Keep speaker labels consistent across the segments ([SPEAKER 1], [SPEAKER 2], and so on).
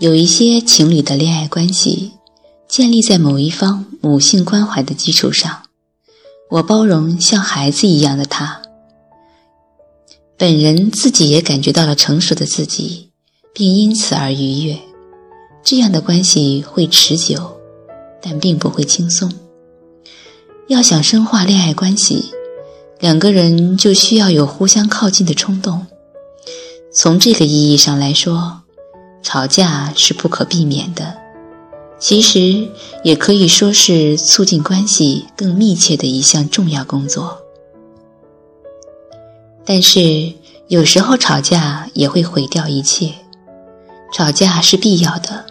[SPEAKER 1] 有一些情侣的恋爱关系建立在某一方母性关怀的基础上，我包容像孩子一样的他，本人自己也感觉到了成熟的自己，并因此而愉悦。这样的关系会持久，但并不会轻松。要想深化恋爱关系，两个人就需要有互相靠近的冲动。从这个意义上来说，吵架是不可避免的，其实也可以说是促进关系更密切的一项重要工作。但是有时候吵架也会毁掉一切，吵架是必要的，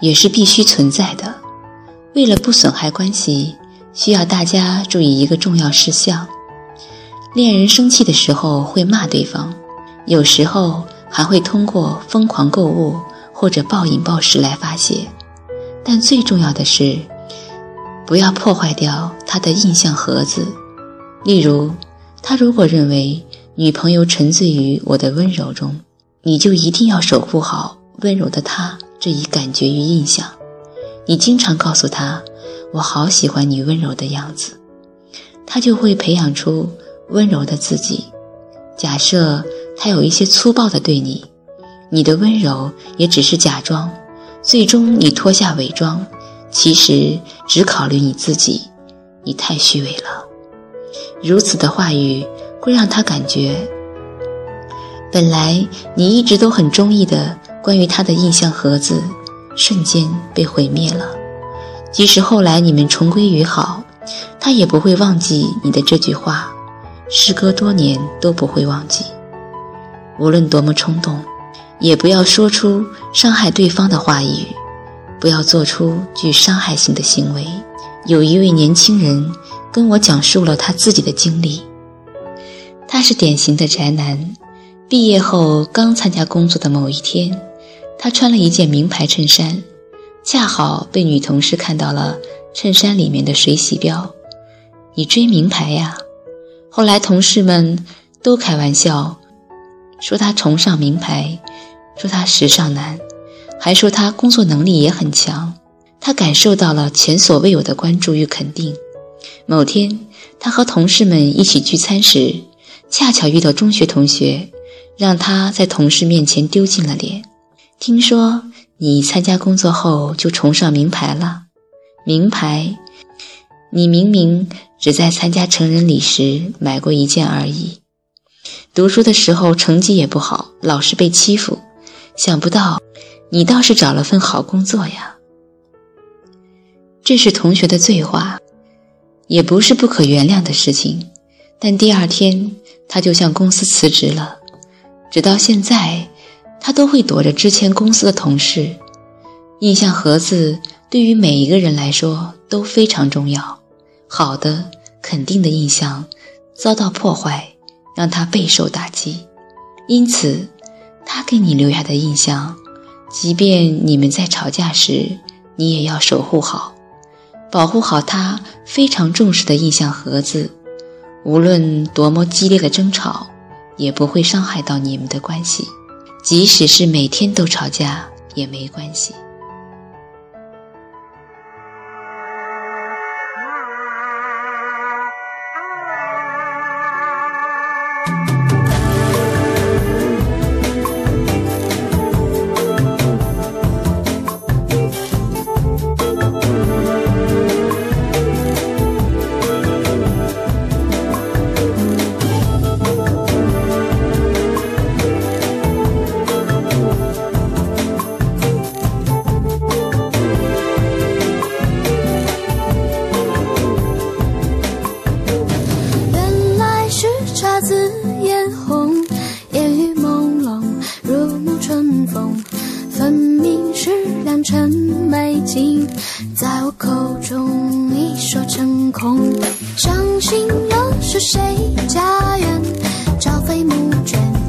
[SPEAKER 1] 也是必须存在的。为了不损害关系，需要大家注意一个重要事项：恋人生气的时候会骂对方。有时候还会通过疯狂购物或者暴饮暴食来发泄，但最重要的是，不要破坏掉他的印象盒子。例如，他如果认为女朋友沉醉于我的温柔中，你就一定要守护好温柔的他这一感觉与印象。你经常告诉他：“我好喜欢你温柔的样子。”他就会培养出温柔的自己。假设。他有一些粗暴的对你，你的温柔也只是假装，最终你脱下伪装，其实只考虑你自己，你太虚伪了。如此的话语会让他感觉，本来你一直都很中意的关于他的印象盒子，瞬间被毁灭了。即使后来你们重归于好，他也不会忘记你的这句话，时隔多年都不会忘记。无论多么冲动，也不要说出伤害对方的话语，不要做出具伤害性的行为。有一位年轻人跟我讲述了他自己的经历。他是典型的宅男，毕业后刚参加工作的某一天，他穿了一件名牌衬衫，恰好被女同事看到了衬衫里面的水洗标。你追名牌呀？后来同事们都开玩笑。说他崇尚名牌，说他时尚男，还说他工作能力也很强。他感受到了前所未有的关注与肯定。某天，他和同事们一起聚餐时，恰巧遇到中学同学，让他在同事面前丢尽了脸。听说你参加工作后就崇尚名牌了？名牌？你明明只在参加成人礼时买过一件而已。读书的时候成绩也不好，老是被欺负。想不到，你倒是找了份好工作呀。这是同学的醉话，也不是不可原谅的事情。但第二天，他就向公司辞职了。直到现在，他都会躲着之前公司的同事。印象盒子对于每一个人来说都非常重要，好的、肯定的印象遭到破坏。让他备受打击，因此，他给你留下的印象，即便你们在吵架时，你也要守护好，保护好他非常重视的印象盒子。无论多么激烈的争吵，也不会伤害到你们的关系，即使是每天都吵架也没关系。
[SPEAKER 2] 在我口中一说成空。伤心了，是谁家园？朝飞暮卷。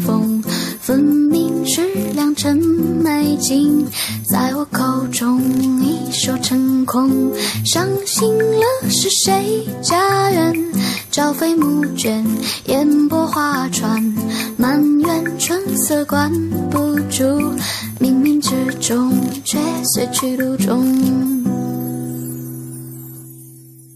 [SPEAKER 2] 风，分明是良辰美景，在我口中一说成空。伤心了是谁家园？朝飞暮卷，烟波画船，满园春色关不住，冥冥之中却随去路中。